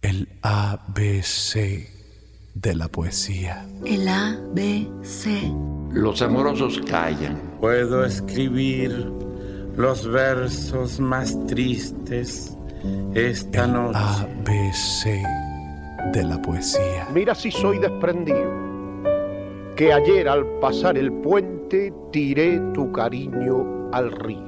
El ABC de la poesía. El ABC. Los amorosos callan. Puedo escribir los versos más tristes esta El noche. ABC de la poesía. Mira si soy desprendido, que ayer al pasar el puente tiré tu cariño al río.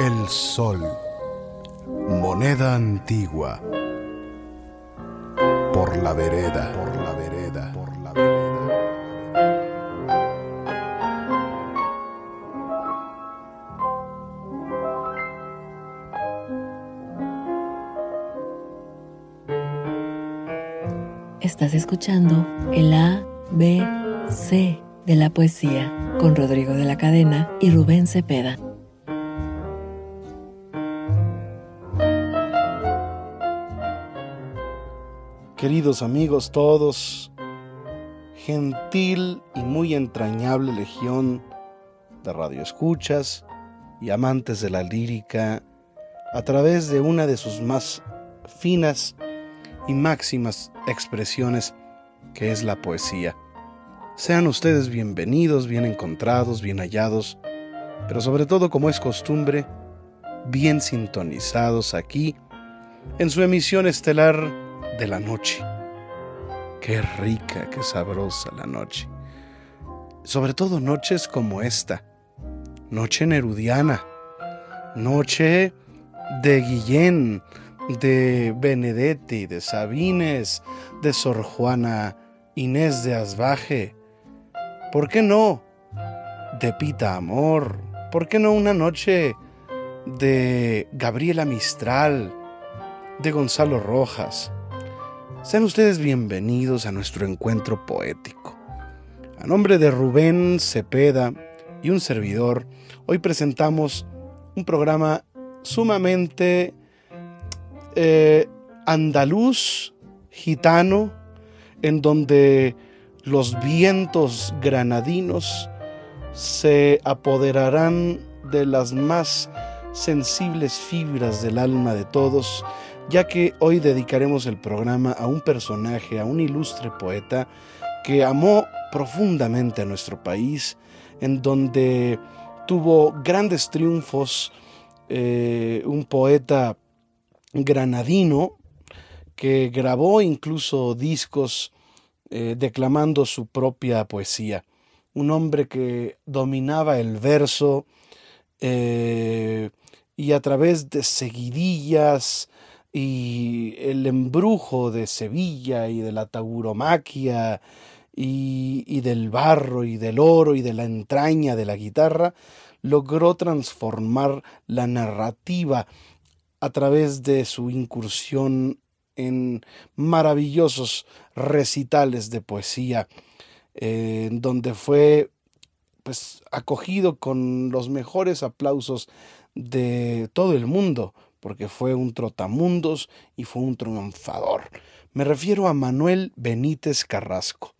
el sol, moneda antigua, por la vereda, por la vereda, por la vereda. Estás escuchando el ABC de la poesía con Rodrigo de la Cadena y Rubén Cepeda. Queridos amigos todos, gentil y muy entrañable legión de radioescuchas y amantes de la lírica, a través de una de sus más finas y máximas expresiones que es la poesía. Sean ustedes bienvenidos, bien encontrados, bien hallados, pero sobre todo como es costumbre, bien sintonizados aquí en su emisión estelar de la noche. Qué rica, qué sabrosa la noche. Sobre todo noches como esta, noche nerudiana, noche de Guillén, de Benedetti, de Sabines, de Sor Juana Inés de Asbaje. ¿Por qué no? De Pita Amor. ¿Por qué no una noche de Gabriela Mistral, de Gonzalo Rojas? Sean ustedes bienvenidos a nuestro encuentro poético. A nombre de Rubén Cepeda y un servidor, hoy presentamos un programa sumamente eh, andaluz, gitano, en donde los vientos granadinos se apoderarán de las más sensibles fibras del alma de todos, ya que hoy dedicaremos el programa a un personaje, a un ilustre poeta que amó profundamente a nuestro país, en donde tuvo grandes triunfos, eh, un poeta granadino que grabó incluso discos eh, declamando su propia poesía. Un hombre que dominaba el verso eh, y a través de seguidillas y el embrujo de Sevilla y de la tauromaquia y, y del barro y del oro y de la entraña de la guitarra, logró transformar la narrativa a través de su incursión en maravillosos recitales de poesía, eh, donde fue pues acogido con los mejores aplausos de todo el mundo, porque fue un trotamundos y fue un triunfador. Me refiero a Manuel Benítez Carrasco.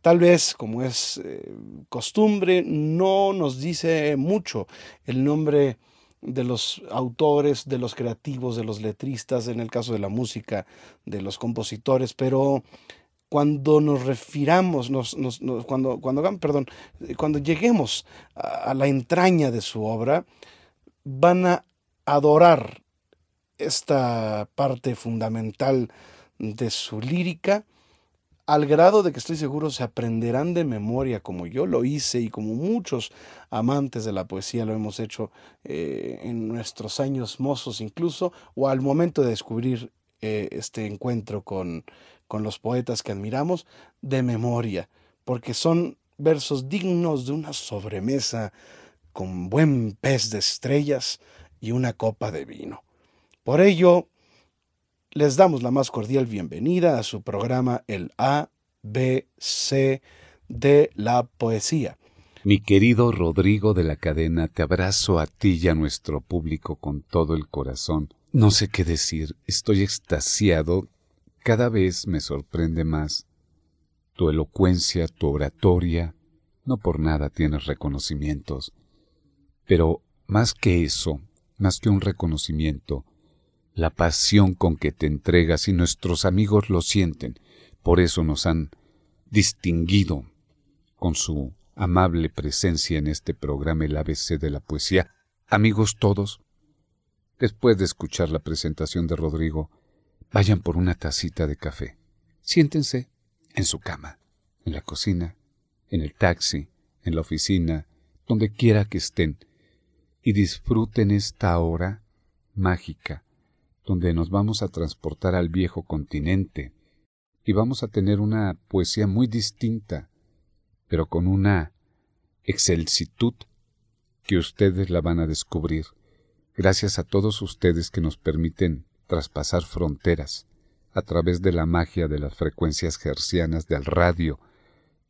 Tal vez, como es eh, costumbre, no nos dice mucho el nombre de los autores, de los creativos, de los letristas, en el caso de la música, de los compositores, pero cuando nos refiramos, nos, nos, nos, cuando, lleguemos a la entraña de su obra, van a adorar esta parte fundamental de su lírica, al grado de que estoy seguro se aprenderán de memoria como yo lo hice y como muchos amantes de la poesía lo hemos hecho eh, en nuestros años mozos incluso, o al momento de descubrir eh, este encuentro con, con los poetas que admiramos, de memoria, porque son versos dignos de una sobremesa con buen pez de estrellas y una copa de vino. Por ello, les damos la más cordial bienvenida a su programa El A, B, C de la poesía. Mi querido Rodrigo de la cadena, te abrazo a ti y a nuestro público con todo el corazón. No sé qué decir, estoy extasiado. Cada vez me sorprende más tu elocuencia, tu oratoria. No por nada tienes reconocimientos. Pero más que eso, más que un reconocimiento, la pasión con que te entregas y nuestros amigos lo sienten. Por eso nos han distinguido con su amable presencia en este programa El ABC de la Poesía. Amigos todos, después de escuchar la presentación de Rodrigo, vayan por una tacita de café. Siéntense en su cama, en la cocina, en el taxi, en la oficina, donde quiera que estén, y disfruten esta hora mágica donde nos vamos a transportar al viejo continente y vamos a tener una poesía muy distinta, pero con una excelsitud que ustedes la van a descubrir, gracias a todos ustedes que nos permiten traspasar fronteras a través de la magia de las frecuencias gercianas del radio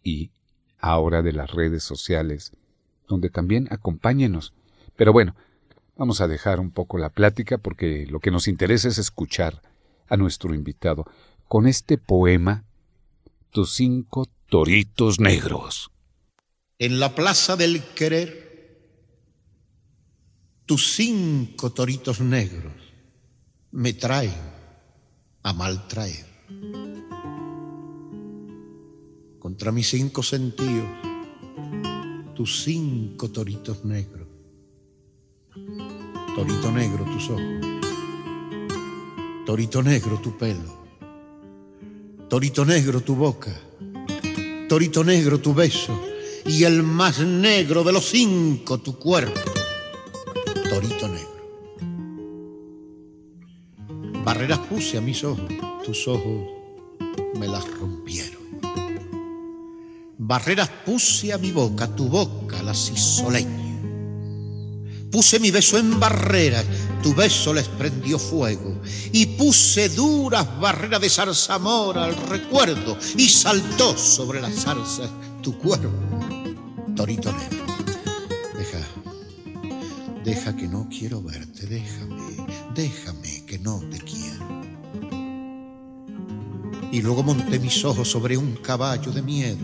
y ahora de las redes sociales, donde también acompáñenos. Pero bueno, Vamos a dejar un poco la plática porque lo que nos interesa es escuchar a nuestro invitado con este poema Tus cinco toritos negros. En la plaza del querer, tus cinco toritos negros me traen a maltraer. Contra mis cinco sentidos, tus cinco toritos negros Torito negro tus ojos, torito negro tu pelo, torito negro tu boca, torito negro tu beso. Y el más negro de los cinco tu cuerpo, torito negro. Barreras puse a mis ojos, tus ojos me las rompieron. Barreras puse a mi boca, tu boca las hizo leña Puse mi beso en barreras, tu beso les prendió fuego. Y puse duras barreras de zarzamora al recuerdo. Y saltó sobre las zarzas tu cuerpo, torito negro. Deja, deja que no quiero verte, déjame, déjame que no te quiero. Y luego monté mis ojos sobre un caballo de miedo.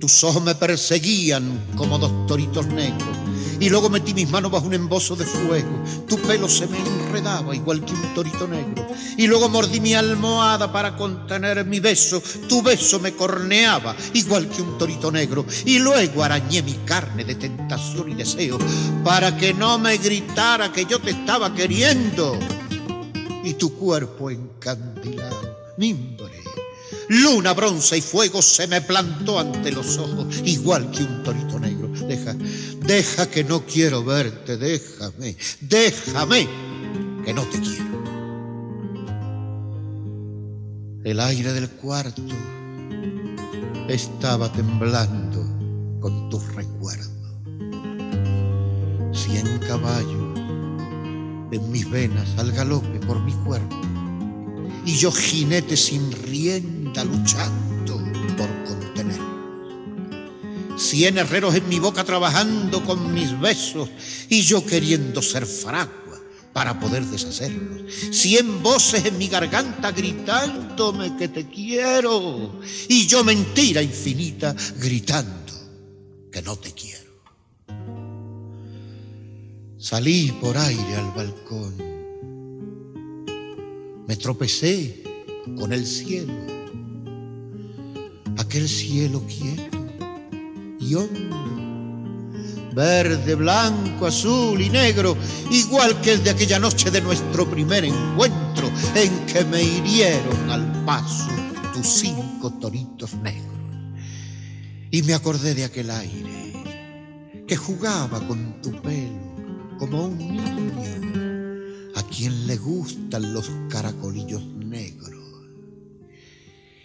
Tus ojos me perseguían como dos toritos negros y luego metí mis manos bajo un embozo de fuego. Tu pelo se me enredaba igual que un torito negro. Y luego mordí mi almohada para contener mi beso. Tu beso me corneaba igual que un torito negro. Y luego arañé mi carne de tentación y deseo para que no me gritara que yo te estaba queriendo. Y tu cuerpo encandilado, mimbre, luna, bronce y fuego se me plantó ante los ojos igual que un torito negro. Deja, Deja que no quiero verte, déjame, déjame que no te quiero. El aire del cuarto estaba temblando con tus recuerdos. Cien caballos en mis venas al galope por mi cuerpo y yo jinete sin rienda luchando Cien herreros en mi boca trabajando con mis besos y yo queriendo ser fragua para poder deshacerlos. Cien voces en mi garganta gritándome que te quiero y yo mentira infinita gritando que no te quiero. Salí por aire al balcón. Me tropecé con el cielo. Aquel cielo quieto verde, blanco, azul y negro, igual que el de aquella noche de nuestro primer encuentro, en que me hirieron al paso tus cinco toritos negros. Y me acordé de aquel aire que jugaba con tu pelo como un niño a quien le gustan los caracolillos negros.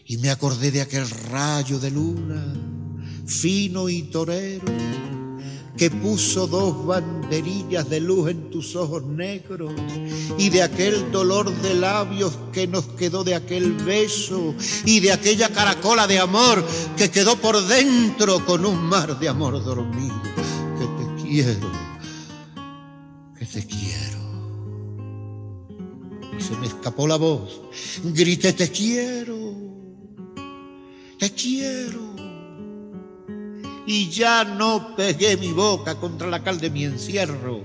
Y me acordé de aquel rayo de luna, fino y torero, que puso dos banderillas de luz en tus ojos negros y de aquel dolor de labios que nos quedó de aquel beso y de aquella caracola de amor que quedó por dentro con un mar de amor dormido. Que te quiero, que te quiero. Se me escapó la voz, grité te quiero, te quiero y ya no pegué mi boca contra la cal de mi encierro,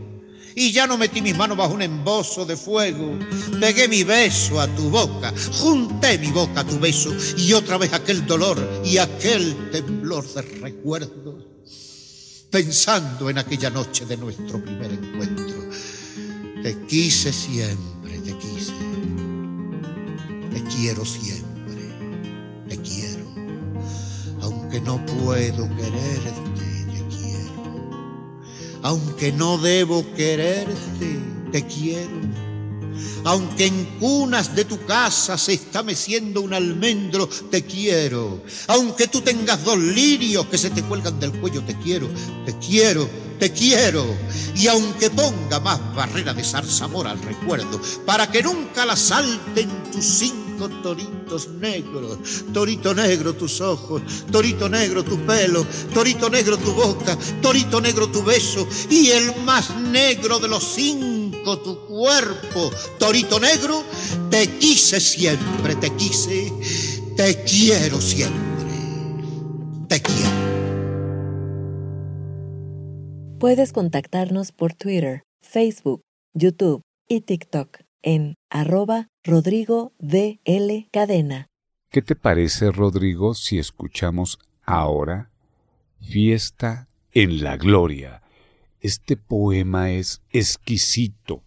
y ya no metí mis manos bajo un embozo de fuego, pegué mi beso a tu boca, junté mi boca a tu beso, y otra vez aquel dolor y aquel temblor de recuerdo, pensando en aquella noche de nuestro primer encuentro. Te quise siempre, te quise, te quiero siempre, aunque no puedo quererte, te quiero. Aunque no debo quererte, te quiero. Aunque en cunas de tu casa se está meciendo un almendro, te quiero. Aunque tú tengas dos lirios que se te cuelgan del cuello, te quiero, te quiero, te quiero. Y aunque ponga más barrera de zarzamora al recuerdo, para que nunca la salten tus cinco toritos negros. Torito negro tus ojos, torito negro tu pelo, torito negro tu boca, torito negro tu beso y el más negro de los cinco tu cuerpo. Torito negro, te quise siempre, te quise, te quiero siempre, te quiero. Puedes contactarnos por Twitter, Facebook, YouTube y TikTok en arroba Rodrigo DL Cadena. ¿Qué te parece, Rodrigo, si escuchamos ahora Fiesta en la Gloria? Este poema es exquisito.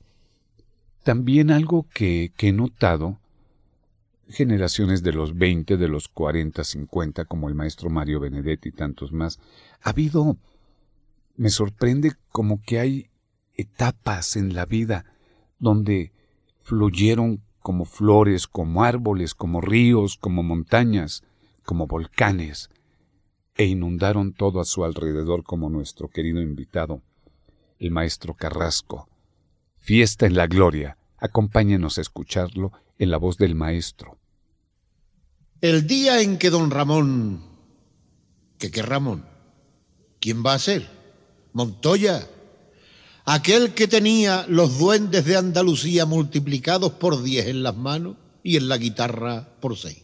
También algo que, que he notado, generaciones de los 20, de los 40, 50, como el maestro Mario Benedetti y tantos más, ha habido, me sorprende como que hay etapas en la vida donde fluyeron como flores, como árboles, como ríos, como montañas, como volcanes, e inundaron todo a su alrededor como nuestro querido invitado, el maestro Carrasco. Fiesta en la gloria. Acompáñenos a escucharlo en la voz del maestro. El día en que don Ramón, que qué Ramón, ¿quién va a ser? Montoya, aquel que tenía los duendes de Andalucía multiplicados por diez en las manos y en la guitarra por seis.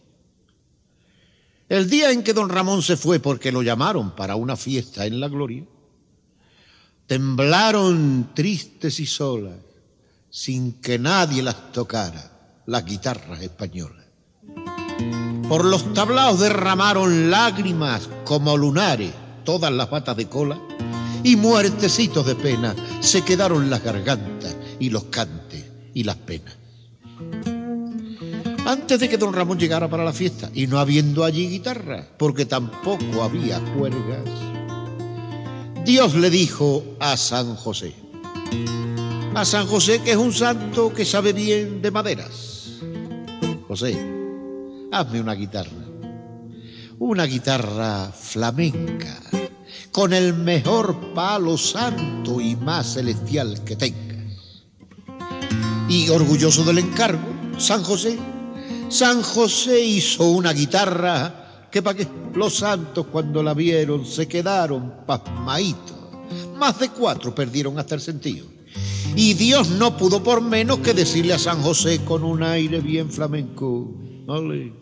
El día en que don Ramón se fue porque lo llamaron para una fiesta en la gloria, temblaron tristes y solas, sin que nadie las tocara, las guitarras españolas. Por los tablaos derramaron lágrimas como lunares todas las patas de cola y muertecitos de pena se quedaron las gargantas y los cantes y las penas. Antes de que don Ramón llegara para la fiesta y no habiendo allí guitarra, porque tampoco había cuergas, Dios le dijo a San José, a San José que es un santo que sabe bien de maderas, José, hazme una guitarra, una guitarra flamenca, con el mejor palo santo y más celestial que tengas. Y orgulloso del encargo, San José, San José hizo una guitarra que para que los santos cuando la vieron se quedaron pasmaitos. Más de cuatro perdieron hasta el sentido. Y Dios no pudo por menos que decirle a San José con un aire bien flamenco, ole,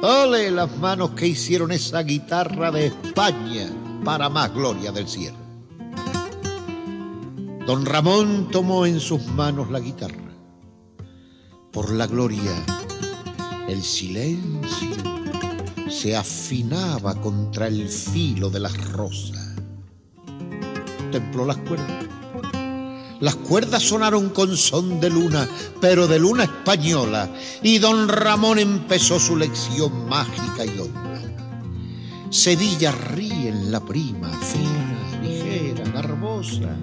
ole las manos que hicieron esa guitarra de España para más gloria del cielo. Don Ramón tomó en sus manos la guitarra. Por la gloria, el silencio se afinaba contra el filo de las rosas. contempló las cuerdas. Las cuerdas sonaron con son de luna, pero de luna española, y don Ramón empezó su lección mágica y honda. Sevilla ríe en la prima, fina, ligera, garbosa,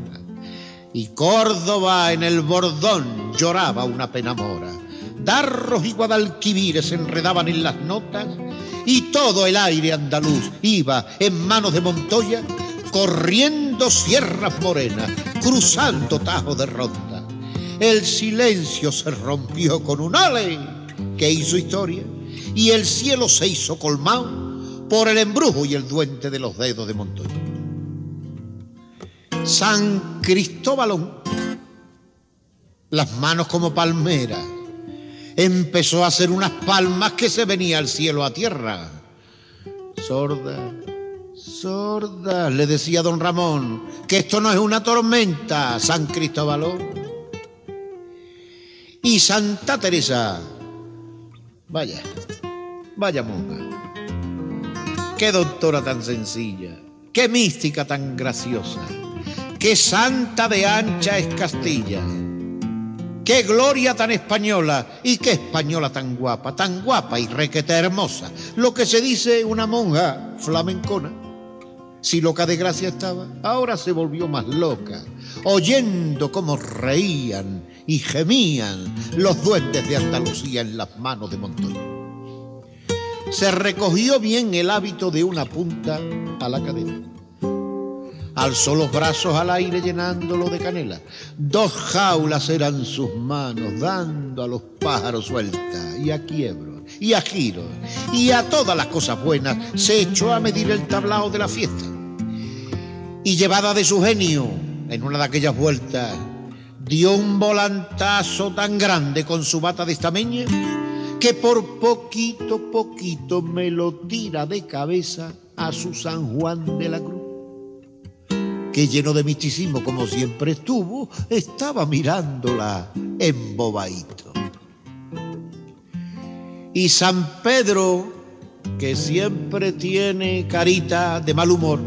y Córdoba en el bordón lloraba una pena mora. Darros y Guadalquivir se enredaban en las notas y todo el aire andaluz iba en manos de Montoya corriendo sierras morenas, cruzando tajos de ronda. El silencio se rompió con un ale que hizo historia y el cielo se hizo colmado por el embrujo y el duende de los dedos de Montoya. San Cristóbalón, las manos como palmeras, empezó a hacer unas palmas que se venía al cielo a tierra. Sorda, sorda, le decía don Ramón, que esto no es una tormenta, San Cristóbal. Y Santa Teresa, vaya, vaya monja, qué doctora tan sencilla, qué mística tan graciosa, qué santa de ancha es Castilla Qué gloria tan española y qué española tan guapa, tan guapa y requete hermosa. Lo que se dice una monja flamencona. Si loca de gracia estaba, ahora se volvió más loca, oyendo cómo reían y gemían los duendes de Andalucía en las manos de Montoya. Se recogió bien el hábito de una punta a la cadena alzó los brazos al aire llenándolo de canela. Dos jaulas eran sus manos, dando a los pájaros suelta y a quiebros y a giros y a todas las cosas buenas se echó a medir el tablao de la fiesta. Y llevada de su genio, en una de aquellas vueltas, dio un volantazo tan grande con su bata de estameña que por poquito, poquito me lo tira de cabeza a su San Juan de la Cruz que lleno de misticismo como siempre estuvo, estaba mirándola embobadito. Y San Pedro, que siempre tiene carita de mal humor,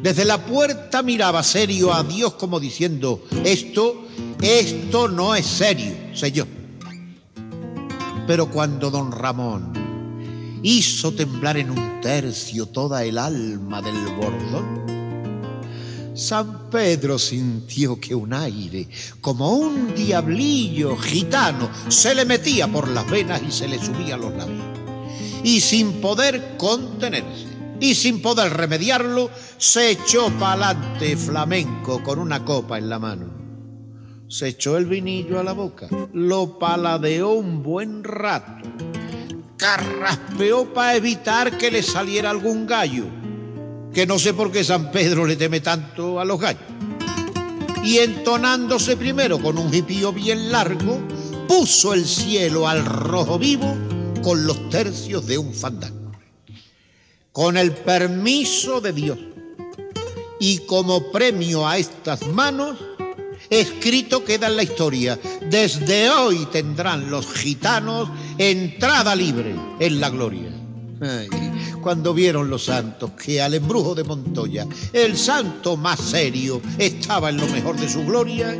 desde la puerta miraba serio a Dios como diciendo, esto, esto no es serio, señor. Pero cuando don Ramón hizo temblar en un tercio toda el alma del bordón, San Pedro sintió que un aire, como un diablillo gitano, se le metía por las venas y se le subía a los labios. Y sin poder contenerse y sin poder remediarlo, se echó pa'lante flamenco con una copa en la mano. Se echó el vinillo a la boca, lo paladeó un buen rato, carraspeó para evitar que le saliera algún gallo que no sé por qué San Pedro le teme tanto a los gallos. Y entonándose primero con un jipío bien largo, puso el cielo al rojo vivo con los tercios de un fandango. Con el permiso de Dios y como premio a estas manos, escrito queda en la historia, desde hoy tendrán los gitanos entrada libre en la gloria cuando vieron los santos que al embrujo de Montoya, el santo más serio, estaba en lo mejor de su gloria,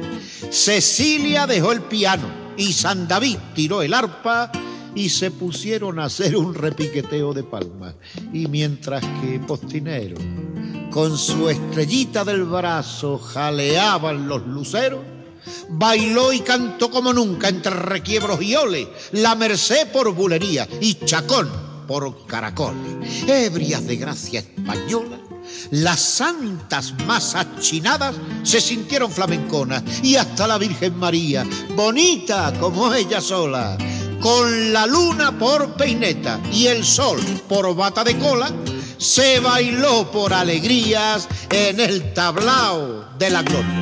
Cecilia dejó el piano y San David tiró el arpa y se pusieron a hacer un repiqueteo de palmas. Y mientras que Postinero, con su estrellita del brazo, jaleaban los luceros, bailó y cantó como nunca entre requiebros y oles, la merced por bulería y chacón por caracoles, ebrias de gracia española, las santas más achinadas se sintieron flamenconas y hasta la Virgen María, bonita como ella sola, con la luna por peineta y el sol por bata de cola, se bailó por alegrías en el tablao de la gloria.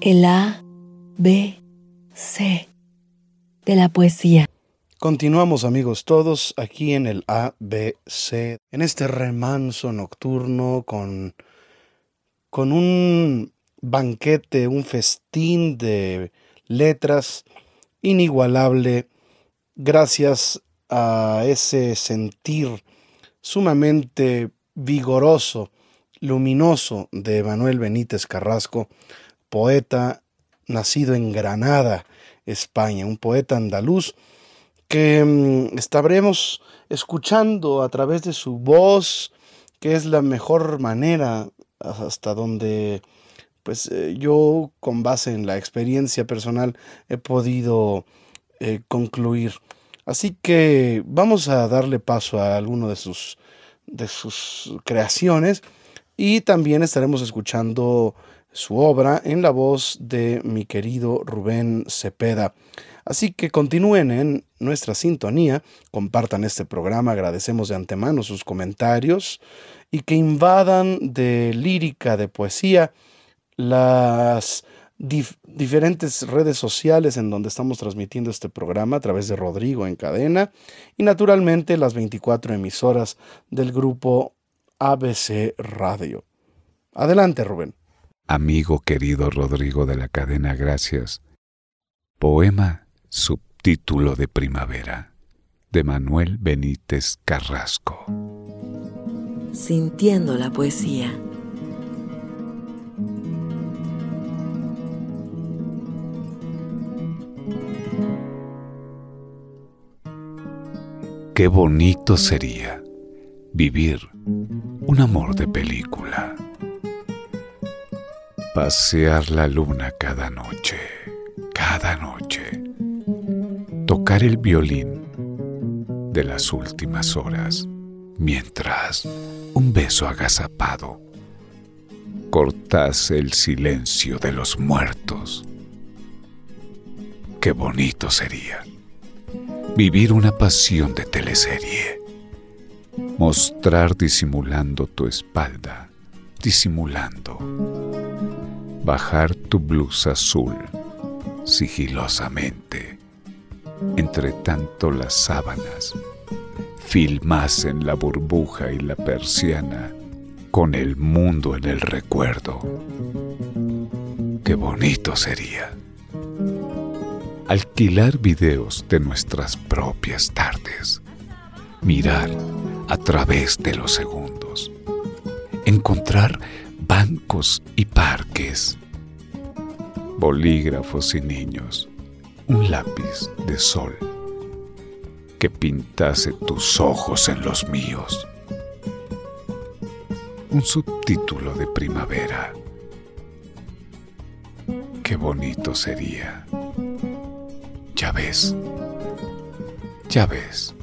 El A, B, C de la poesía. Continuamos amigos todos aquí en el ABC, en este remanso nocturno con, con un banquete, un festín de letras inigualable gracias a ese sentir sumamente vigoroso luminoso de Manuel Benítez Carrasco, poeta nacido en Granada, España, un poeta andaluz que mm, estaremos escuchando a través de su voz, que es la mejor manera hasta donde pues eh, yo con base en la experiencia personal he podido eh, concluir. Así que vamos a darle paso a alguno de sus, de sus creaciones y también estaremos escuchando su obra en la voz de mi querido Rubén Cepeda. Así que continúen en nuestra sintonía, compartan este programa, agradecemos de antemano sus comentarios y que invadan de lírica, de poesía, las diferentes redes sociales en donde estamos transmitiendo este programa a través de Rodrigo en cadena y naturalmente las 24 emisoras del grupo ABC Radio. Adelante, Rubén. Amigo querido Rodrigo de la cadena, gracias. Poema subtítulo de primavera de Manuel Benítez Carrasco. Sintiendo la poesía. Qué bonito sería vivir un amor de película. Pasear la luna cada noche, cada noche. Tocar el violín de las últimas horas, mientras un beso agazapado cortase el silencio de los muertos. Qué bonito sería vivir una pasión de teleserie, mostrar disimulando tu espalda, disimulando, bajar tu blusa azul sigilosamente, entre tanto las sábanas filmasen la burbuja y la persiana con el mundo en el recuerdo. Qué bonito sería alquilar videos de nuestras propias tardes, mirar a través de los segundos, encontrar bancos y parques, bolígrafos y niños, un lápiz de sol que pintase tus ojos en los míos, un subtítulo de primavera. Qué bonito sería. Ya ves, ya ves,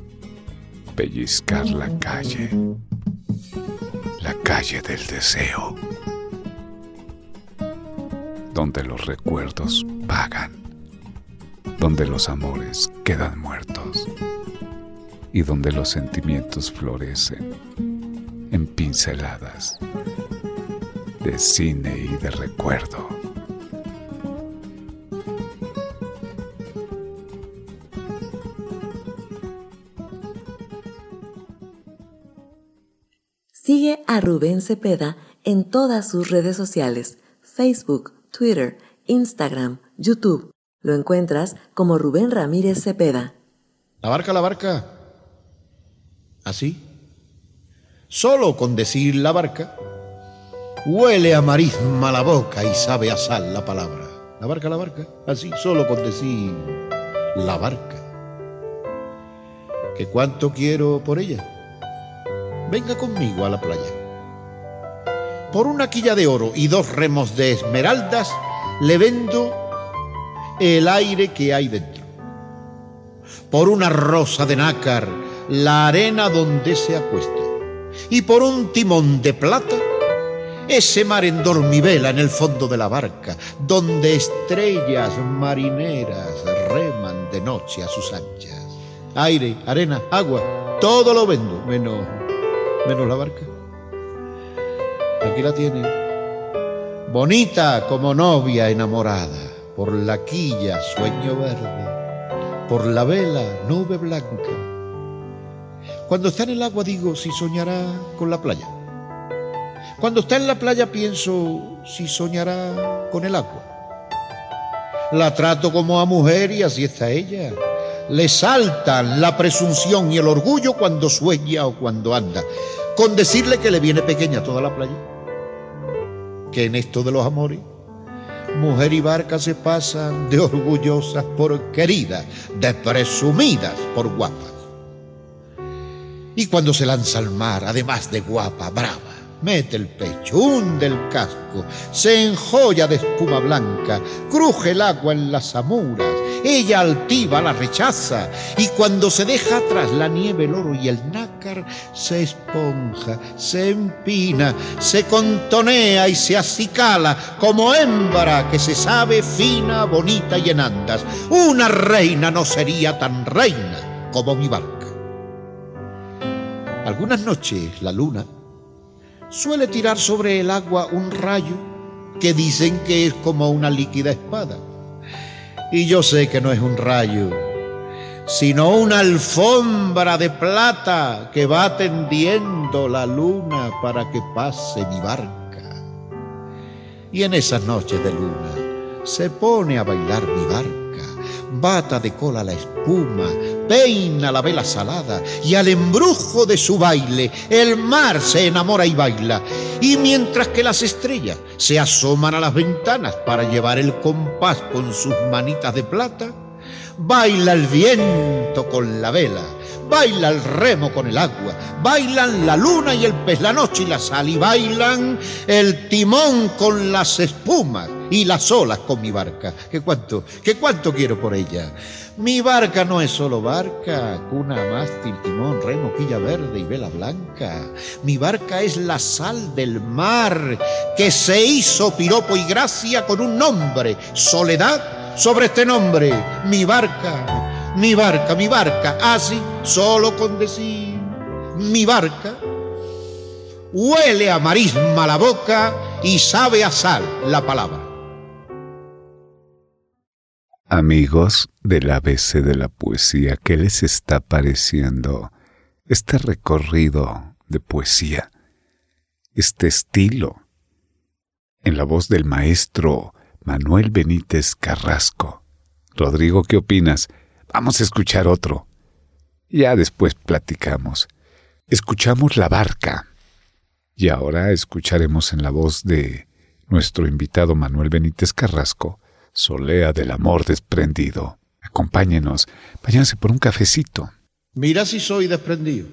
pellizcar la calle, la calle del deseo, donde los recuerdos pagan, donde los amores quedan muertos. Y donde los sentimientos florecen en pinceladas de cine y de recuerdo. Rubén Cepeda en todas sus redes sociales, Facebook, Twitter, Instagram, YouTube. Lo encuentras como Rubén Ramírez Cepeda. La barca, la barca. Así. Solo con decir la barca, huele a marisma la boca y sabe a sal la palabra. La barca, la barca. Así, solo con decir la barca. Que cuánto quiero por ella venga conmigo a la playa. Por una quilla de oro y dos remos de esmeraldas le vendo el aire que hay dentro. Por una rosa de nácar la arena donde se acuesta. Y por un timón de plata ese mar en dormivela en el fondo de la barca, donde estrellas marineras reman de noche a sus anchas. Aire, arena, agua, todo lo vendo, menos menos la barca. Aquí la tiene, bonita como novia enamorada, por la quilla sueño verde, por la vela nube blanca. Cuando está en el agua digo si soñará con la playa. Cuando está en la playa pienso si soñará con el agua. La trato como a mujer y así está ella le saltan la presunción y el orgullo cuando sueña o cuando anda, con decirle que le viene pequeña toda la playa. que en esto de los amores, mujer y barca se pasan de orgullosas por queridas, de presumidas por guapas. Y cuando se lanza al mar, además de guapa, brava, mete el pecho, hunde el casco, se enjolla de espuma blanca, cruje el agua en las amuras, ella altiva la rechaza, y cuando se deja atrás la nieve, el oro y el nácar, se esponja, se empina, se contonea y se acicala como hembra que se sabe fina, bonita y en andas. Una reina no sería tan reina como mi barca. Algunas noches la luna suele tirar sobre el agua un rayo que dicen que es como una líquida espada. Y yo sé que no es un rayo, sino una alfombra de plata que va tendiendo la luna para que pase mi barca. Y en esas noches de luna se pone a bailar mi barca, bata de cola la espuma, peina la vela salada y al embrujo de su baile el mar se enamora y baila. Y mientras que las estrellas se asoman a las ventanas para llevar el compás con sus manitas de plata, baila el viento con la vela, baila el remo con el agua, bailan la luna y el pez, la noche y la sal, y bailan el timón con las espumas y las olas con mi barca. ¿Qué cuánto, qué cuánto quiero por ella? Mi barca no es solo barca, cuna, mástil, timón, remo, quilla verde y vela blanca. Mi barca es la sal del mar que se hizo piropo y gracia con un nombre, soledad sobre este nombre. Mi barca, mi barca, mi barca, así solo con decir mi barca. Huele a marisma la boca y sabe a sal la palabra. Amigos del ABC de la poesía, ¿qué les está pareciendo este recorrido de poesía? Este estilo en la voz del maestro Manuel Benítez Carrasco. Rodrigo, ¿qué opinas? Vamos a escuchar otro. Ya después platicamos. Escuchamos La Barca. Y ahora escucharemos en la voz de nuestro invitado Manuel Benítez Carrasco solea del amor desprendido. Acompáñenos, váyanse por un cafecito. Mira si soy desprendido.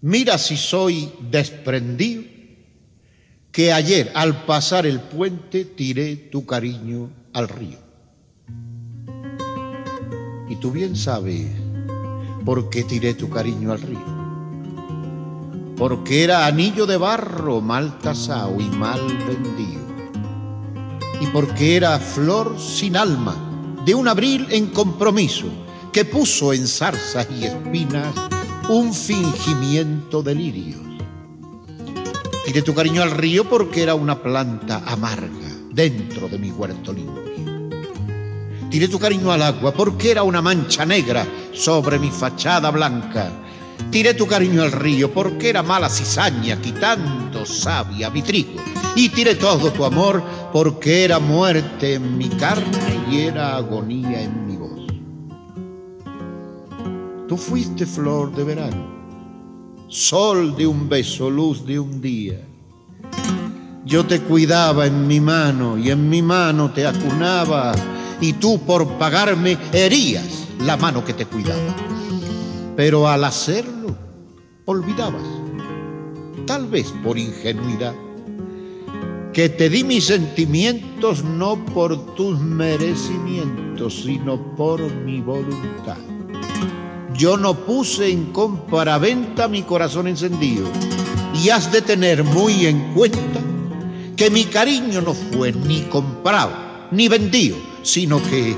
Mira si soy desprendido, que ayer al pasar el puente tiré tu cariño al río. Y tú bien sabes por qué tiré tu cariño al río. Porque era anillo de barro mal tasado y mal vendido y porque era flor sin alma, de un abril en compromiso, que puso en zarzas y espinas un fingimiento de lirios. Tiré tu cariño al río porque era una planta amarga dentro de mi huerto limpio. Tiré tu cariño al agua porque era una mancha negra sobre mi fachada blanca. Tiré tu cariño al río porque era mala cizaña quitando savia mi y tiré todo tu amor porque era muerte en mi carne y era agonía en mi voz. Tú fuiste flor de verano, sol de un beso, luz de un día. Yo te cuidaba en mi mano y en mi mano te acunaba y tú por pagarme herías la mano que te cuidaba. Pero al hacerlo, olvidabas, tal vez por ingenuidad que te di mis sentimientos no por tus merecimientos, sino por mi voluntad. Yo no puse en compraventa mi corazón encendido y has de tener muy en cuenta que mi cariño no fue ni comprado ni vendido, sino que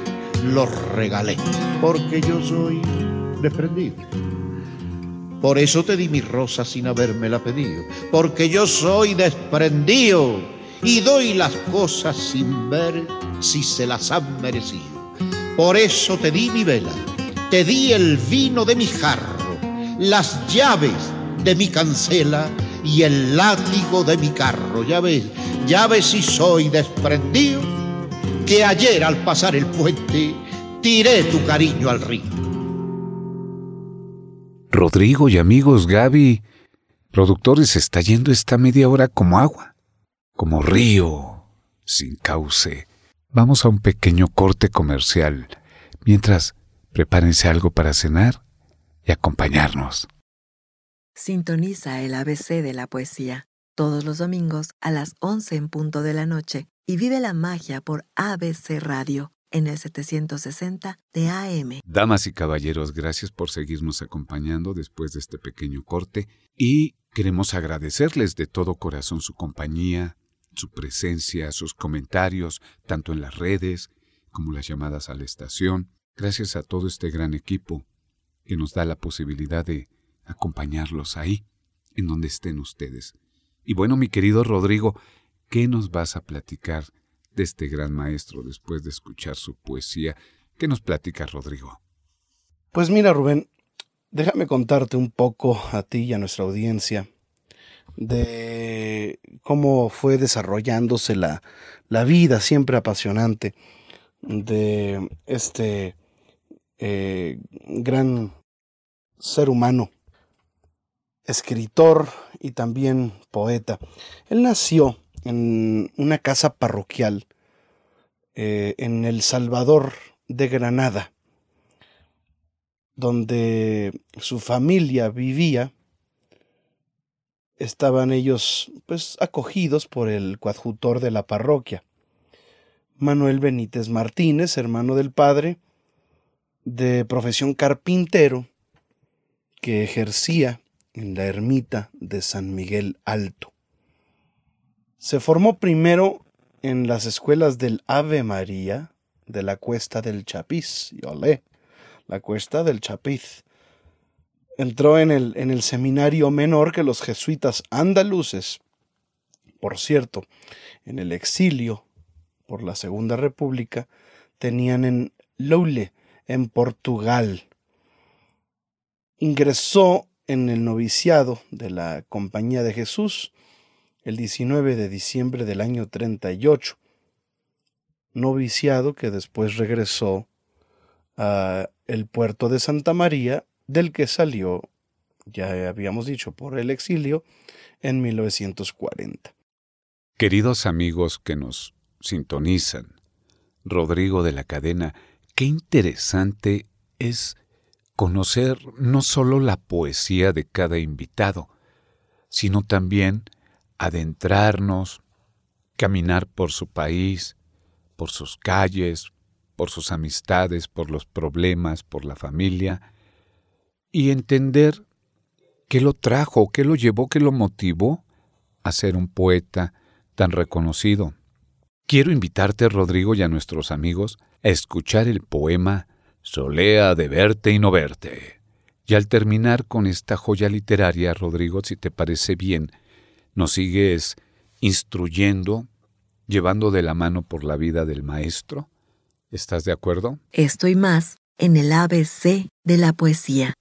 lo regalé, porque yo soy desprendido. Por eso te di mi rosa sin habérmela pedido, porque yo soy desprendido y doy las cosas sin ver si se las han merecido. Por eso te di mi vela, te di el vino de mi jarro, las llaves de mi cancela y el látigo de mi carro. Ya ves, ya ves si soy desprendido, que ayer al pasar el puente tiré tu cariño al río. Rodrigo y amigos Gaby, productores, está yendo esta media hora como agua. Como río sin cauce. Vamos a un pequeño corte comercial, mientras prepárense algo para cenar y acompañarnos. Sintoniza el ABC de la poesía todos los domingos a las 11 en punto de la noche y vive la magia por ABC Radio en el 760 de AM. Damas y caballeros, gracias por seguirnos acompañando después de este pequeño corte y queremos agradecerles de todo corazón su compañía, su presencia, sus comentarios, tanto en las redes como las llamadas a la estación. Gracias a todo este gran equipo que nos da la posibilidad de acompañarlos ahí, en donde estén ustedes. Y bueno, mi querido Rodrigo, ¿qué nos vas a platicar de este gran maestro después de escuchar su poesía? ¿Qué nos platica Rodrigo? Pues mira, Rubén, déjame contarte un poco a ti y a nuestra audiencia de cómo fue desarrollándose la, la vida siempre apasionante de este eh, gran ser humano, escritor y también poeta. Él nació en una casa parroquial eh, en El Salvador de Granada, donde su familia vivía. Estaban ellos pues acogidos por el coadjutor de la parroquia, Manuel Benítez Martínez, hermano del padre, de profesión carpintero, que ejercía en la ermita de San Miguel Alto. Se formó primero en las escuelas del Ave María de la Cuesta del Chapiz, y olé, la Cuesta del Chapiz. Entró en el, en el seminario menor que los jesuitas andaluces, por cierto, en el exilio por la Segunda República, tenían en Loule, en Portugal. Ingresó en el noviciado de la Compañía de Jesús el 19 de diciembre del año 38, noviciado que después regresó a el puerto de Santa María, del que salió, ya habíamos dicho, por el exilio en 1940. Queridos amigos que nos sintonizan, Rodrigo de la Cadena, qué interesante es conocer no solo la poesía de cada invitado, sino también adentrarnos, caminar por su país, por sus calles, por sus amistades, por los problemas, por la familia, y entender qué lo trajo, qué lo llevó, qué lo motivó a ser un poeta tan reconocido. Quiero invitarte, Rodrigo, y a nuestros amigos a escuchar el poema Solea de verte y no verte. Y al terminar con esta joya literaria, Rodrigo, si te parece bien, nos sigues instruyendo, llevando de la mano por la vida del maestro. ¿Estás de acuerdo? Estoy más en el ABC de la poesía.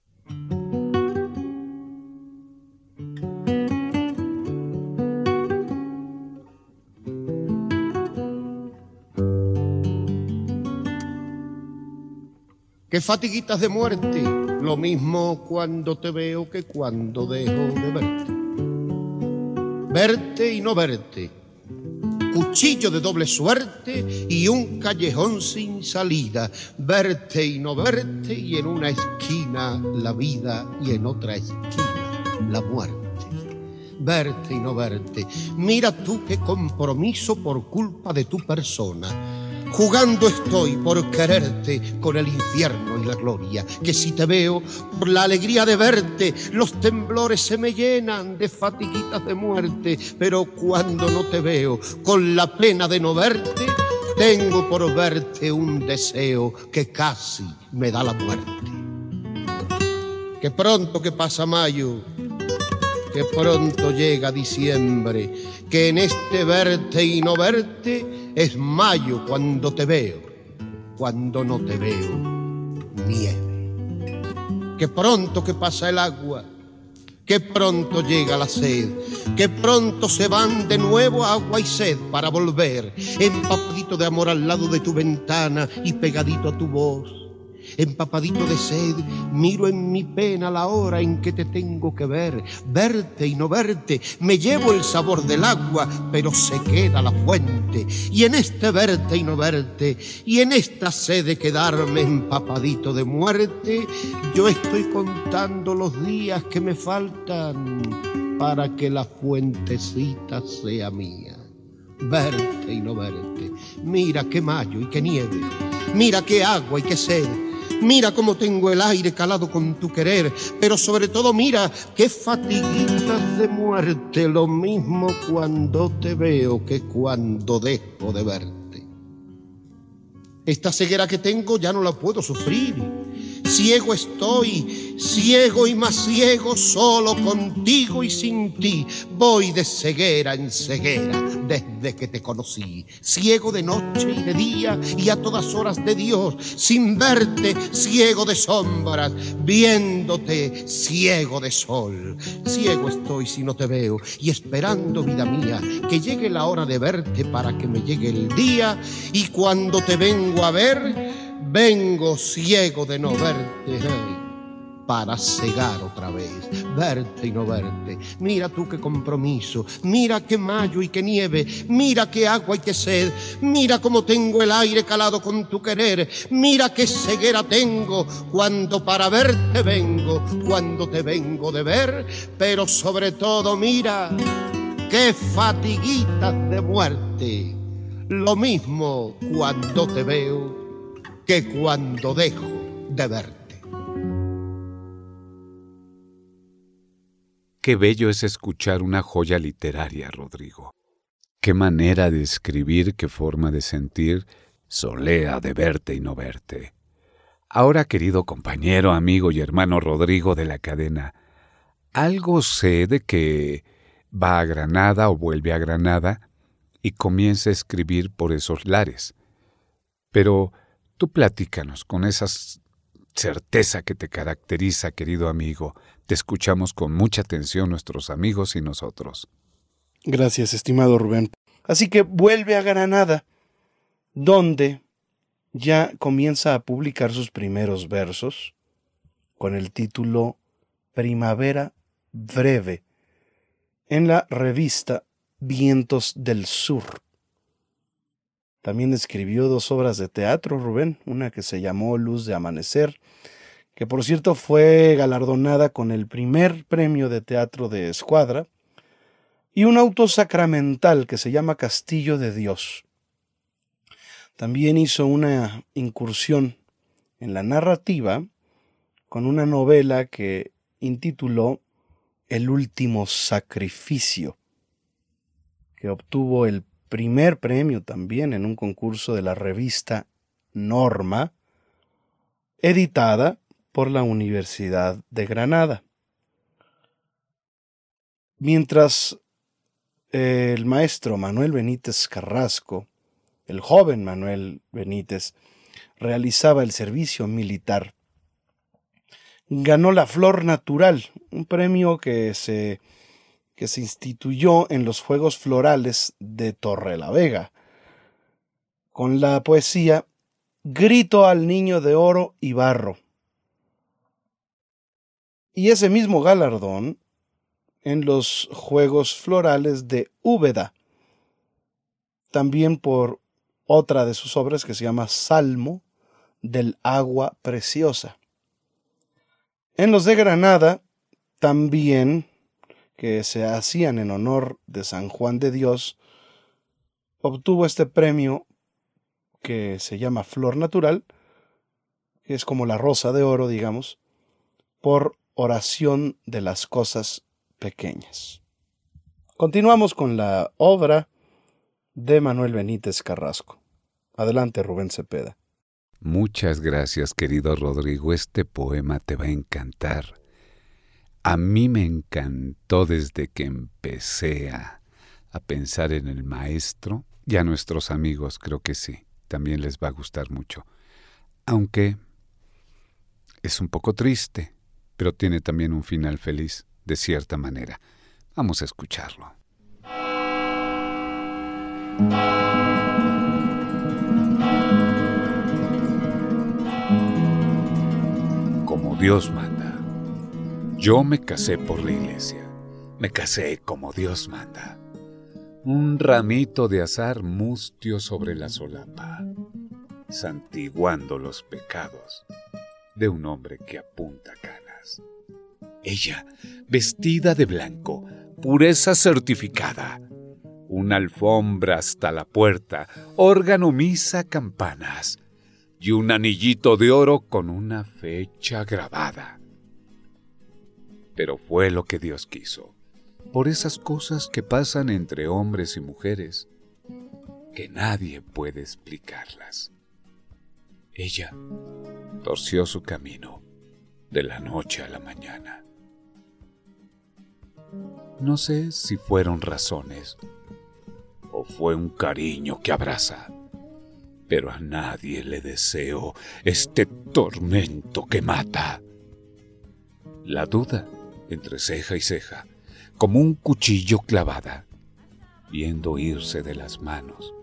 Qué fatiguitas de muerte, lo mismo cuando te veo que cuando dejo de verte. Verte y no verte, cuchillo de doble suerte y un callejón sin salida. Verte y no verte y en una esquina la vida y en otra esquina la muerte. Verte y no verte, mira tú qué compromiso por culpa de tu persona Jugando estoy por quererte con el infierno y la gloria, que si te veo, por la alegría de verte, los temblores se me llenan de fatiguitas de muerte, pero cuando no te veo, con la pena de no verte, tengo por verte un deseo que casi me da la muerte. Que pronto que pasa mayo, que pronto llega diciembre, que en este verte y no verte es mayo cuando te veo, cuando no te veo, nieve. Que pronto que pasa el agua, que pronto llega la sed, que pronto se van de nuevo agua y sed para volver, empapadito de amor al lado de tu ventana y pegadito a tu voz empapadito de sed, miro en mi pena la hora en que te tengo que ver, verte y no verte, me llevo el sabor del agua, pero se queda la fuente, y en este verte y no verte, y en esta sed de quedarme empapadito de muerte, yo estoy contando los días que me faltan para que la fuentecita sea mía verte y no verte. Mira qué mayo y qué nieve, mira qué agua y qué sed. Mira cómo tengo el aire calado con tu querer, pero sobre todo mira qué fatiguitas de muerte, lo mismo cuando te veo que cuando dejo de verte. Esta ceguera que tengo ya no la puedo sufrir Ciego estoy, ciego y más ciego, solo contigo y sin ti. Voy de ceguera en ceguera desde que te conocí. Ciego de noche y de día y a todas horas de Dios, sin verte, ciego de sombras, viéndote, ciego de sol. Ciego estoy si no te veo y esperando, vida mía, que llegue la hora de verte para que me llegue el día y cuando te vengo a ver, Vengo ciego de no verte, para cegar otra vez, verte y no verte. Mira tú qué compromiso, mira qué mayo y qué nieve, mira qué agua y qué sed, mira cómo tengo el aire calado con tu querer, mira qué ceguera tengo cuando para verte vengo, cuando te vengo de ver, pero sobre todo mira qué fatiguitas de muerte. Lo mismo cuando te veo que cuando dejo de verte. Qué bello es escuchar una joya literaria, Rodrigo. Qué manera de escribir, qué forma de sentir, solea de verte y no verte. Ahora, querido compañero, amigo y hermano Rodrigo de la cadena, algo sé de que va a Granada o vuelve a Granada y comienza a escribir por esos lares. Pero Tú platícanos con esa certeza que te caracteriza, querido amigo. Te escuchamos con mucha atención nuestros amigos y nosotros. Gracias, estimado Rubén. Así que vuelve a Granada, donde ya comienza a publicar sus primeros versos con el título Primavera Breve en la revista Vientos del Sur. También escribió dos obras de teatro, Rubén, una que se llamó Luz de Amanecer, que por cierto fue galardonada con el primer premio de teatro de Escuadra, y un auto sacramental que se llama Castillo de Dios. También hizo una incursión en la narrativa con una novela que intituló El último sacrificio, que obtuvo el primer premio también en un concurso de la revista Norma, editada por la Universidad de Granada. Mientras eh, el maestro Manuel Benítez Carrasco, el joven Manuel Benítez, realizaba el servicio militar, ganó la Flor Natural, un premio que se que se instituyó en los Juegos Florales de Torre la Vega, con la poesía Grito al Niño de Oro y Barro. Y ese mismo galardón en los Juegos Florales de Úbeda, también por otra de sus obras que se llama Salmo del Agua Preciosa. En los de Granada también que se hacían en honor de San Juan de Dios, obtuvo este premio que se llama Flor Natural, que es como la rosa de oro, digamos, por oración de las cosas pequeñas. Continuamos con la obra de Manuel Benítez Carrasco. Adelante, Rubén Cepeda. Muchas gracias, querido Rodrigo. Este poema te va a encantar. A mí me encantó desde que empecé a, pensar en el maestro y a nuestros amigos creo que sí, también les va a gustar mucho. Aunque es un poco triste, pero tiene también un final feliz, de cierta manera. Vamos a escucharlo. Dios manda. Yo me casé por la iglesia. Me casé como Dios manda. Un ramito de azar mustio sobre la solapa, santiguando los pecados de un hombre que apunta canas. Ella, vestida de blanco, pureza certificada, una alfombra hasta la puerta, órgano, misa, campanas y un anillito de oro con una fecha grabada. Pero fue lo que Dios quiso, por esas cosas que pasan entre hombres y mujeres, que nadie puede explicarlas. Ella torció su camino de la noche a la mañana. No sé si fueron razones o fue un cariño que abraza, pero a nadie le deseo este tormento que mata. La duda entre ceja y ceja, como un cuchillo clavada, viendo irse de las manos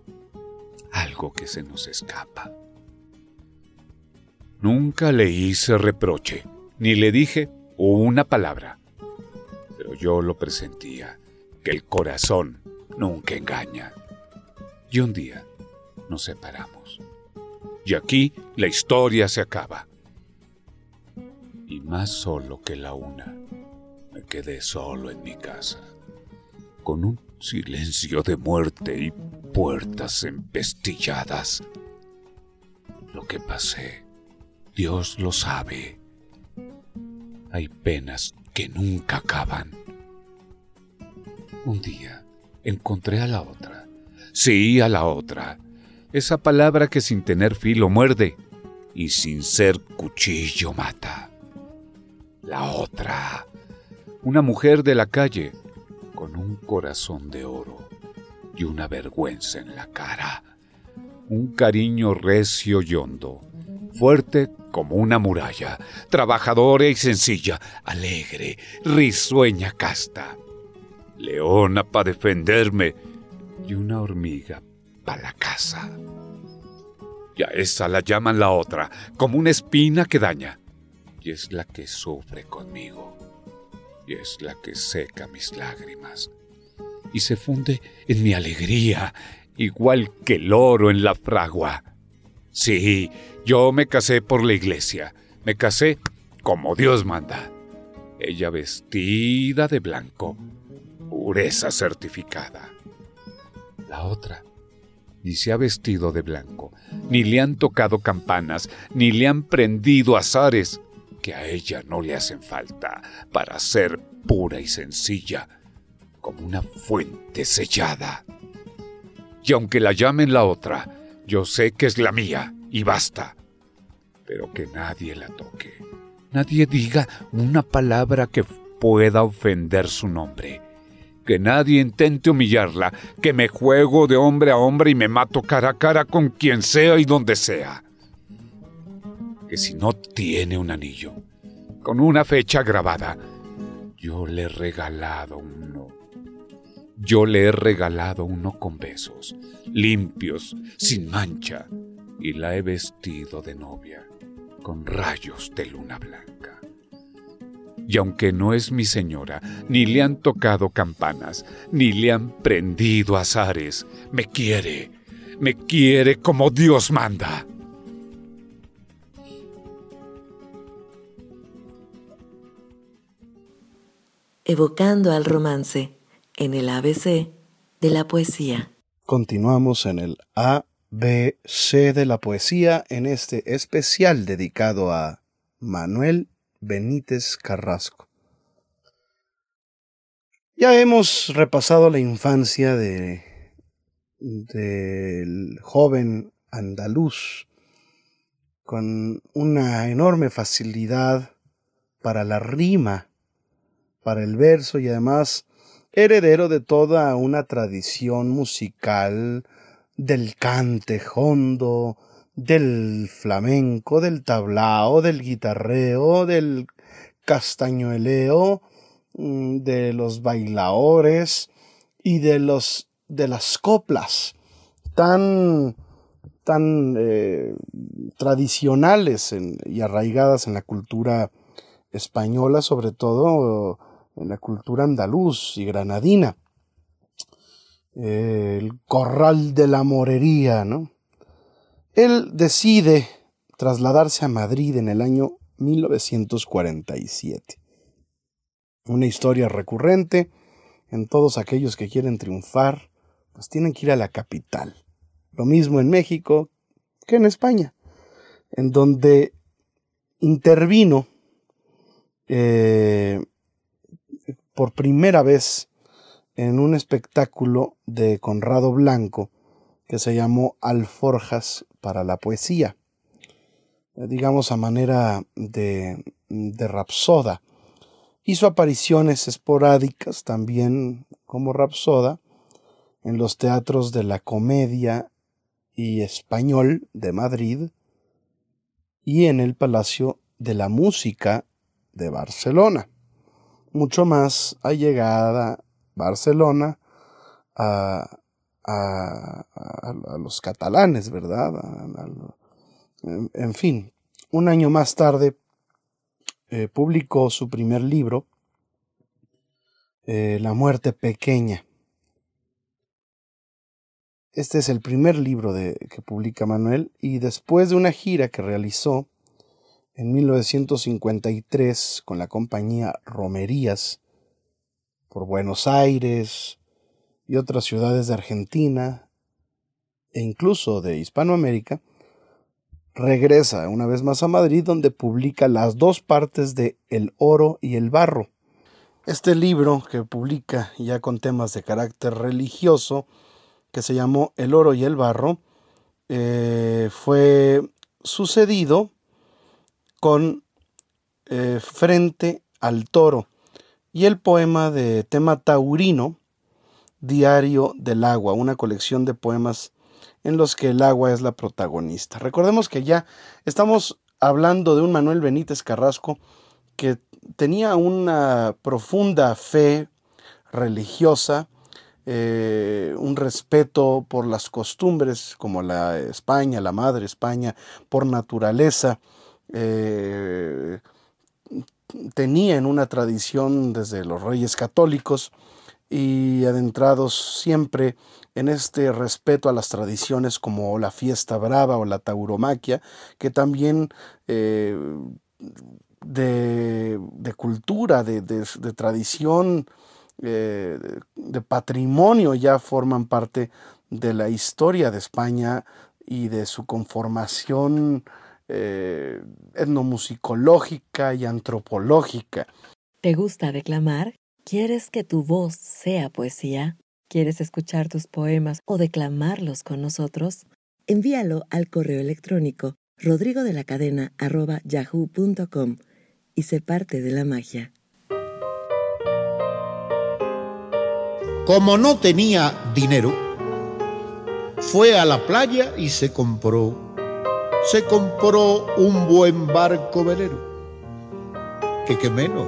algo que se nos escapa. Nunca le hice reproche, ni le dije una palabra pero yo lo presentía, que el corazón nunca engaña. Y un día nos separamos. Y aquí la historia se acaba. Y más solo que la una, me quedé solo en mi casa, con un silencio de muerte y puertas empestilladas. Lo que pasé, Dios lo sabe. Hay penas que nunca acaban. Un día encontré a la otra. Sí, a la otra. Esa palabra que sin tener filo muerde y sin ser cuchillo mata. La otra. Una mujer de la calle con un corazón de oro y una vergüenza en la cara. Un cariño recio y hondo fuerte como una muralla, trabajadora y sencilla, alegre, risueña casta, leona para defenderme y una hormiga para la casa. Y a esa la llaman la otra, como una espina que daña, y es la que sufre conmigo, y es la que seca mis lágrimas, y se funde en mi alegría, igual que el oro en la fragua. Sí, yo me casé por la iglesia. Me casé como Dios manda. Ella vestida de blanco. Pureza certificada. La otra ni se ha vestido de blanco, ni le han tocado campanas, ni le han prendido azares, que a ella no le hacen falta para ser pura y sencilla, como una fuente sellada. Y aunque la llamen la otra, yo sé que es la mía y basta. Pero que nadie la toque. Nadie diga una palabra que pueda ofender su nombre. Que nadie intente humillarla, que me juego de hombre a hombre y me mato cara a cara con quien sea y donde sea. Que si no tiene un anillo, con una fecha grabada, yo le he regalado uno. Yo le he regalado uno con besos, limpios, sin mancha, y la he vestido de novia, con rayos de luna blanca. Y aunque no es mi señora, ni le han tocado campanas, ni le han prendido azares, me quiere, me quiere como Dios manda. Evocando al romance en el ABC de la poesía. Continuamos en el A B, C de la poesía en este especial dedicado a Manuel Benítez Carrasco. Ya hemos repasado la infancia de del joven andaluz con una enorme facilidad para la rima, para el verso y además heredero de toda una tradición musical del cante hondo, del flamenco, del tablao, del guitarreo, del castañueleo, mm, de los bailadores y de los de las coplas tan tan eh, tradicionales y arraigadas en la cultura española, sobre todo en la cultura andaluz y granadina. El corral de la morería, ¿no? Él decide trasladarse a Madrid en el año 1947. Una historia recurrente en todos aquellos que quieren triunfar, pues tienen que ir a la capital. Lo mismo en México que en España, en donde intervino eh, por primera vez en un espectáculo de Conrado Blanco que se llamó Alforjas para la Poesía, digamos a manera de, de rapsoda. Hizo apariciones esporádicas también como rapsoda en los teatros de la comedia y español de Madrid y en el Palacio de la Música de Barcelona. Mucho más ha llegado Barcelona a, a, los catalanes, ¿verdad? en, fin, un año más tarde eh, publicó su primer libro, eh, La muerte pequeña. Este es el primer libro de, que publica Manuel y después de una gira que realizó en 1953 con la compañía Romerías por Buenos Aires y otras ciudades de Argentina e incluso de Hispanoamérica, regresa una vez más a Madrid donde publica las dos partes de El oro y el barro. Este libro que publica ya con temas de carácter religioso, que se llamó El oro y el barro, eh, fue sucedido con eh, Frente al Toro y el poema de tema taurino, Diario del Agua, una colección de poemas en los que el agua es la protagonista. Recordemos que ya estamos hablando de un Manuel Benítez Carrasco que tenía una profunda fe religiosa, eh, un respeto por las costumbres como la España, la madre España, por naturaleza, eh, tenía en una tradición desde los reyes católicos y adentrados siempre en este respeto a las tradiciones como la fiesta brava o la tauromaquia, que también eh, de, cultura, de, tradición, eh, de patrimonio ya forman parte de la historia de España y de su conformación eh, etnomusicológica y antropológica. ¿Te gusta declamar? ¿Quieres que tu voz sea poesía? ¿Quieres escuchar tus poemas o declamarlos con nosotros? Envíalo al correo electrónico rodrigo de la cadena yahoo.com y sé parte de la magia. Como no tenía dinero, fue a la playa y se compró se compró un buen barco velero. ¿Que qué menos?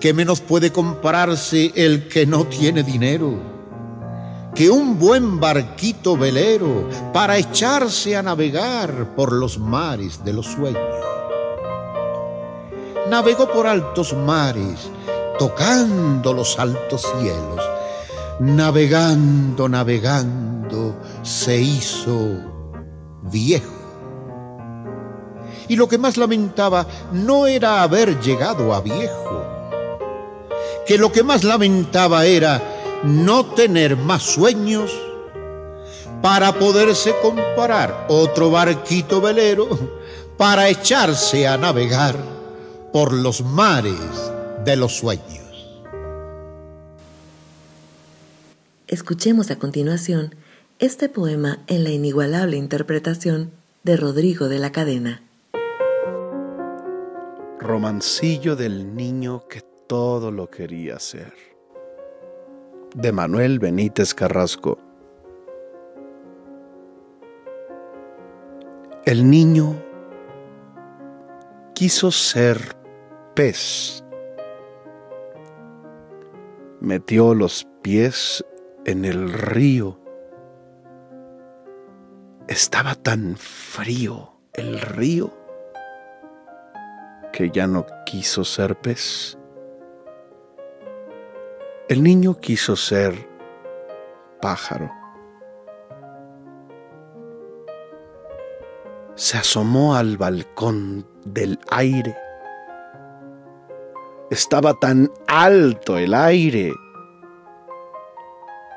¿Qué menos puede comprarse el que no tiene dinero? Que un buen barquito velero para echarse a navegar por los mares de los sueños. Navegó por altos mares, tocando los altos cielos. Navegando, navegando, se hizo viejo. Y lo que más lamentaba no era haber llegado a viejo, que lo que más lamentaba era no tener más sueños para poderse comparar otro barquito velero para echarse a navegar por los mares de los sueños. Escuchemos a continuación este poema en la inigualable interpretación de Rodrigo de la Cadena. Romancillo del niño que todo lo quería ser. De Manuel Benítez Carrasco. El niño quiso ser pez. Metió los pies en el río estaba tan frío el río que ya no quiso ser pez. El niño quiso ser pájaro. Se asomó al balcón del aire. Estaba tan alto el aire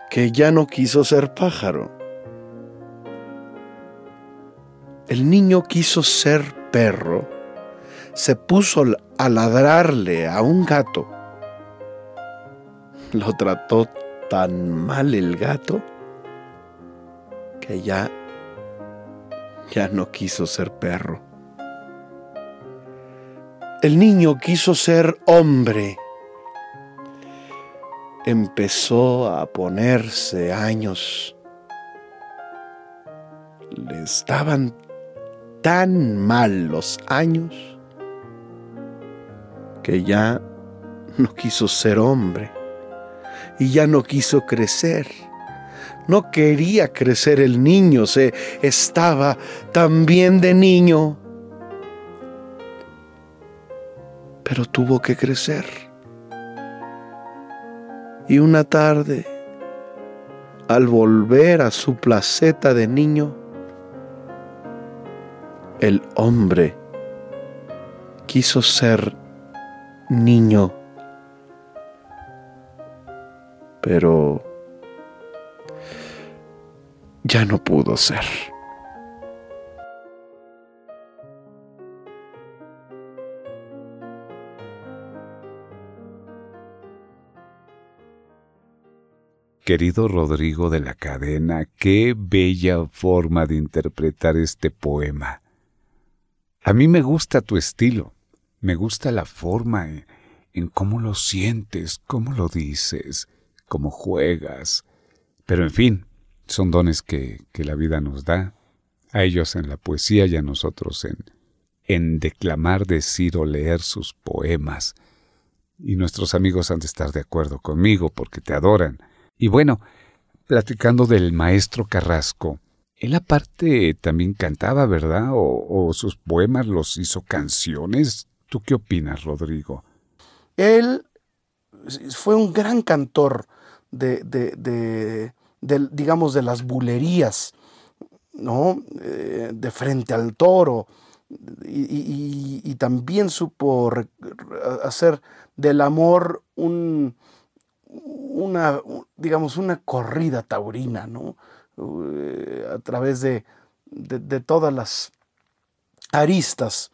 que ya no quiso ser pájaro. El niño quiso ser perro. Se puso a ladrarle a un gato. Lo trató tan mal el gato que ya ya no quiso ser perro. El niño quiso ser hombre. Empezó a ponerse años. Le estaban tan mal los años que ya no quiso ser hombre y ya no quiso crecer. No quería crecer el niño, se estaba también de niño. Pero tuvo que crecer. Y una tarde, al volver a su placeta de niño, el hombre quiso ser niño. Pero ya no pudo ser. Querido Rodrigo de la Cadena, qué bella forma de interpretar este poema. A mí me gusta tu estilo, me gusta la forma en, cómo lo sientes, cómo lo dices, cómo juegas. Pero en fin, son dones que, que la vida nos da, a ellos en la poesía y a nosotros en, en declamar, decir o leer sus poemas. Y nuestros amigos han de estar de acuerdo conmigo porque te adoran. Y bueno, platicando del maestro Carrasco, él aparte también cantaba, ¿verdad? O, sus poemas los hizo canciones. ¿Tú qué opinas, Rodrigo? Él fue un gran cantor de, de, de, digamos, de las bulerías, ¿no? Eh, de frente al toro. Y también supo hacer del amor un, una, digamos, una corrida taurina, ¿no? Uh, a través de, de, todas las aristas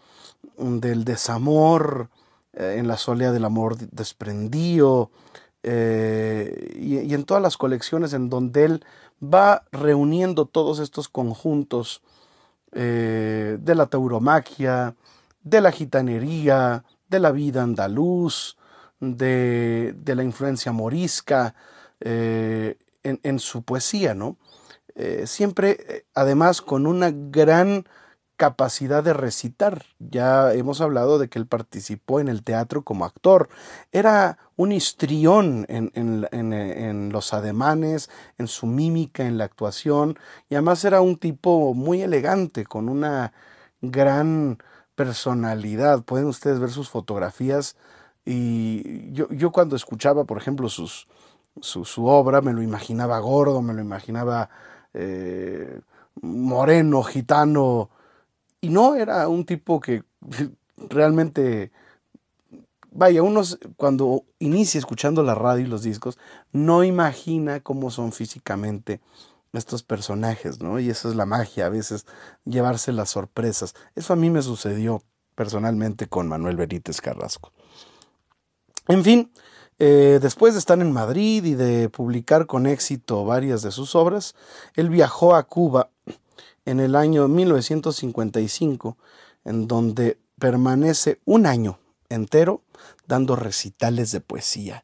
del desamor, eh, en la soledad del amor desprendido, eh, y, en todas las colecciones en donde él va reuniendo todos estos conjuntos eh, de la tauromaquia, de la gitanería, de la vida andaluz, de, de la influencia morisca eh, en, en, su poesía, ¿no? Eh, siempre, además, con una gran capacidad de recitar. Ya hemos hablado de que él participó en el teatro como actor. Era un histrión en, en, en, los ademanes, en su mímica, en la actuación, y además era un tipo muy elegante, con una gran personalidad. Pueden ustedes ver sus fotografías y yo, yo cuando escuchaba, por ejemplo, sus, su, su, obra, me lo imaginaba gordo, me lo imaginaba eh, moreno, gitano, y no era un tipo que realmente, vaya, uno cuando inicia escuchando la radio y los discos, no imagina cómo son físicamente estos personajes, ¿no? Y esa es la magia, a veces llevarse las sorpresas. Eso a mí me sucedió personalmente con Manuel Benítez Carrasco. En fin, eh, después de estar en Madrid y de publicar con éxito varias de sus obras, él viajó a Cuba en el año 1955, en donde permanece un año entero dando recitales de poesía.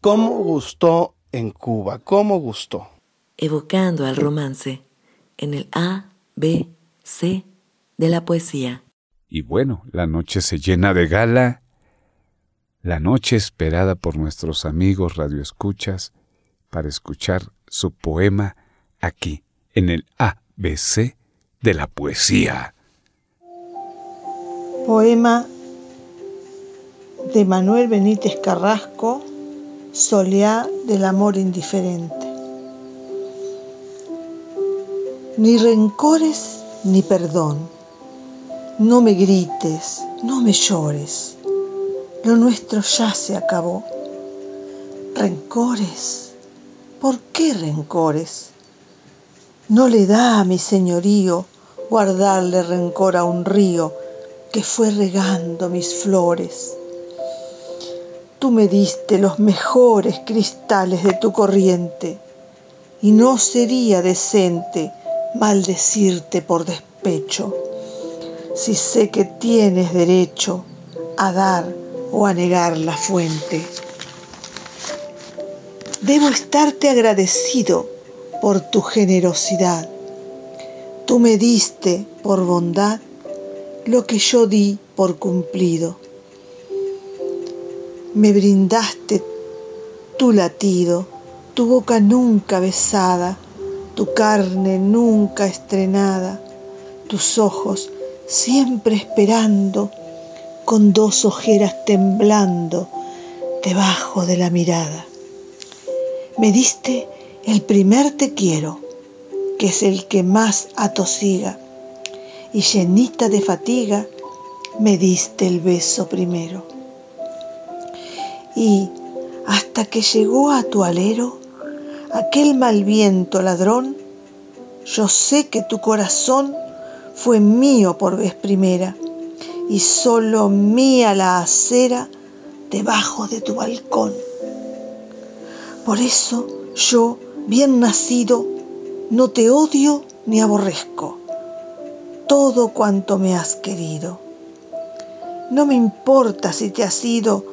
¿Cómo gustó en Cuba? ¿Cómo gustó? Evocando al romance en el A, B, C de la poesía. Y bueno, la noche se llena de gala, la noche esperada por nuestros amigos radioescuchas para escuchar su poema aquí, en el ABC de la poesía. Poema de Manuel Benítez Carrasco, Soleá del amor indiferente. Ni rencores ni perdón. No me grites, no me llores. Lo nuestro ya se acabó. Rencores. ¿Por qué rencores? No le da a mi señorío guardarle rencor a un río que fue regando mis flores. Tú me diste los mejores cristales de tu corriente y no sería decente maldecirte por despecho si sé que tienes derecho a dar o a negar la fuente. Debo estarte agradecido por tu generosidad. Tú me diste por bondad lo que yo di por cumplido. Me brindaste tu latido, tu boca nunca besada, tu carne nunca estrenada, tus ojos siempre esperando, con dos ojeras temblando debajo de la mirada. Me diste el primer te quiero, que es el que más atosiga, y llenita de fatiga me diste el beso primero. Y hasta que llegó a tu alero aquel mal viento ladrón, yo sé que tu corazón fue mío por vez primera, y solo mía la acera debajo de tu balcón. Por eso yo, bien nacido, no te odio ni aborrezco todo cuanto me has querido. No me importa si te has ido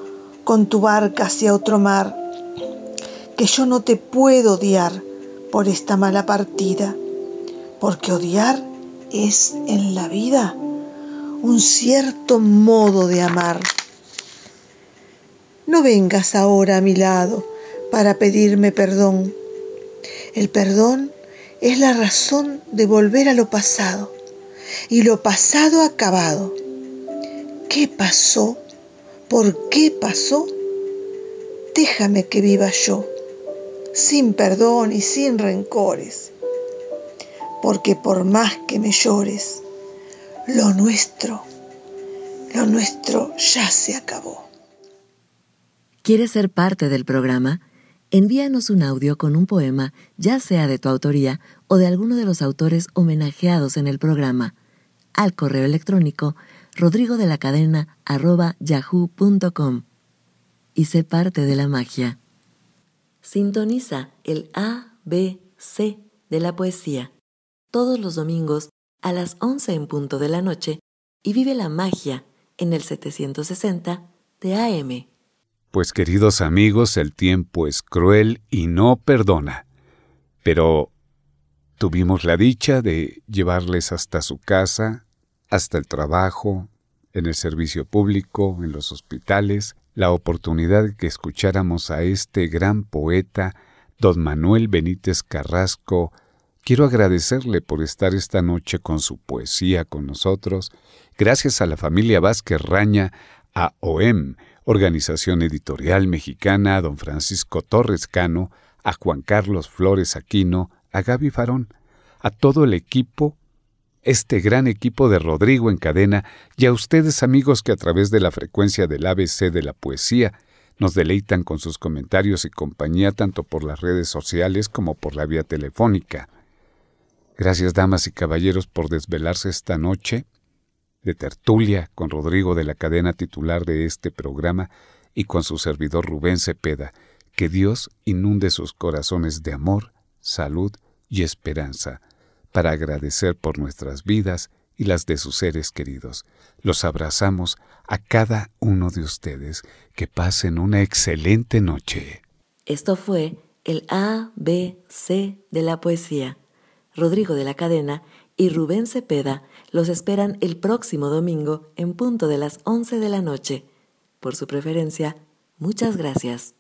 con tu barca hacia otro mar, que yo no te puedo odiar por esta mala partida, porque odiar es en la vida un cierto modo de amar. No vengas ahora a mi lado para pedirme perdón. El perdón es la razón de volver a lo pasado y lo pasado acabado. ¿Qué pasó? ¿Por qué pasó? Déjame que viva yo, sin perdón y sin rencores, porque por más que me llores, lo nuestro, lo nuestro ya se acabó. ¿Quieres ser parte del programa? Envíanos un audio con un poema, ya sea de tu autoría o de alguno de los autores homenajeados en el programa, al correo electrónico rodrigo de la cadena yahoo.com y sé parte de la magia. Sintoniza el A, B, C de la poesía todos los domingos a las 11 en punto de la noche y vive la magia en el 760 de AM. Pues queridos amigos, el tiempo es cruel y no perdona. Pero tuvimos la dicha de llevarles hasta su casa, hasta el trabajo, en el servicio público, en los hospitales, la oportunidad de que escucháramos a este gran poeta, don Manuel Benítez Carrasco. Quiero agradecerle por estar esta noche con su poesía con nosotros. Gracias a la familia Vázquez Raña, a OEM, Organización Editorial Mexicana, a don Francisco Torres Cano, a Juan Carlos Flores Aquino, a Gaby Farón, a todo el equipo, este gran equipo de Rodrigo en cadena, y a ustedes amigos que a través de la frecuencia del ABC de la poesía nos deleitan con sus comentarios y compañía tanto por las redes sociales como por la vía telefónica. Gracias damas y caballeros por desvelarse esta noche de tertulia con Rodrigo de la cadena titular de este programa y con su servidor Rubén Cepeda. Que Dios inunde sus corazones de amor, salud y esperanza para agradecer por nuestras vidas y las de sus seres queridos. Los abrazamos a cada uno de ustedes. Que pasen una excelente noche. Esto fue el A, B, C de la poesía. Rodrigo de la Cadena y Rubén Cepeda los esperan el próximo domingo en punto de las 11 de la noche. Por su preferencia, muchas gracias.